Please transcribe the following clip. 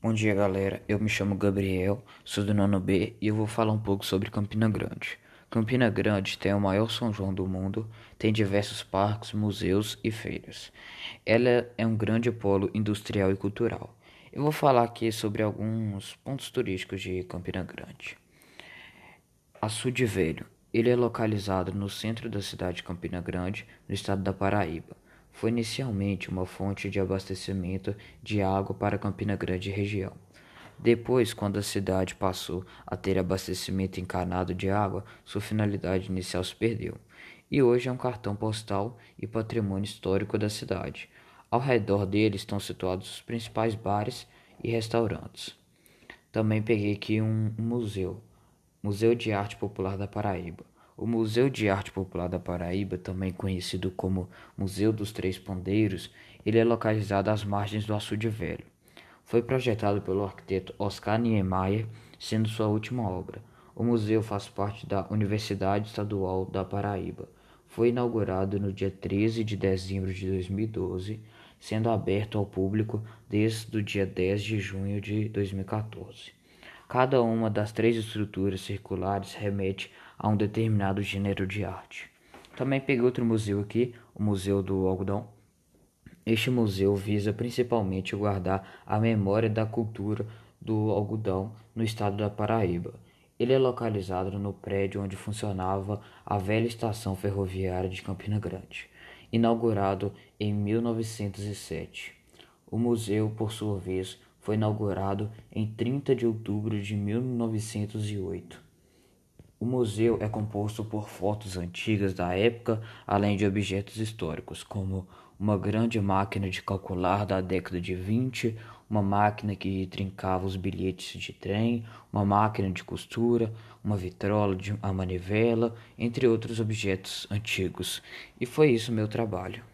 Bom dia, galera. Eu me chamo Gabriel, sou do nono B e eu vou falar um pouco sobre Campina Grande. Campina Grande tem o maior São João do mundo, tem diversos parques, museus e feiras. Ela é um grande polo industrial e cultural. Eu vou falar aqui sobre alguns pontos turísticos de Campina Grande. Açude Velho. Ele é localizado no centro da cidade de Campina Grande, no estado da Paraíba foi inicialmente uma fonte de abastecimento de água para Campina Grande e região. Depois, quando a cidade passou a ter abastecimento encanado de água, sua finalidade inicial se perdeu. E hoje é um cartão postal e patrimônio histórico da cidade. Ao redor dele estão situados os principais bares e restaurantes. Também peguei aqui um, um museu, Museu de Arte Popular da Paraíba. O Museu de Arte Popular da Paraíba, também conhecido como Museu dos Três Pandeiros, ele é localizado às margens do Açude Velho. Foi projetado pelo arquiteto Oscar Niemeyer, sendo sua última obra. O museu faz parte da Universidade Estadual da Paraíba. Foi inaugurado no dia 13 de dezembro de 2012, sendo aberto ao público desde o dia 10 de junho de 2014. Cada uma das três estruturas circulares remete a um determinado gênero de arte. Também peguei outro museu aqui, o Museu do Algodão. Este museu visa principalmente guardar a memória da cultura do algodão no estado da Paraíba. Ele é localizado no prédio onde funcionava a velha estação ferroviária de Campina Grande, inaugurado em 1907. O museu, por sua vez, foi inaugurado em 30 de outubro de 1908. O museu é composto por fotos antigas da época, além de objetos históricos, como uma grande máquina de calcular da década de 20, uma máquina que trincava os bilhetes de trem, uma máquina de costura, uma vitrola de a manivela, entre outros objetos antigos. E foi isso meu trabalho.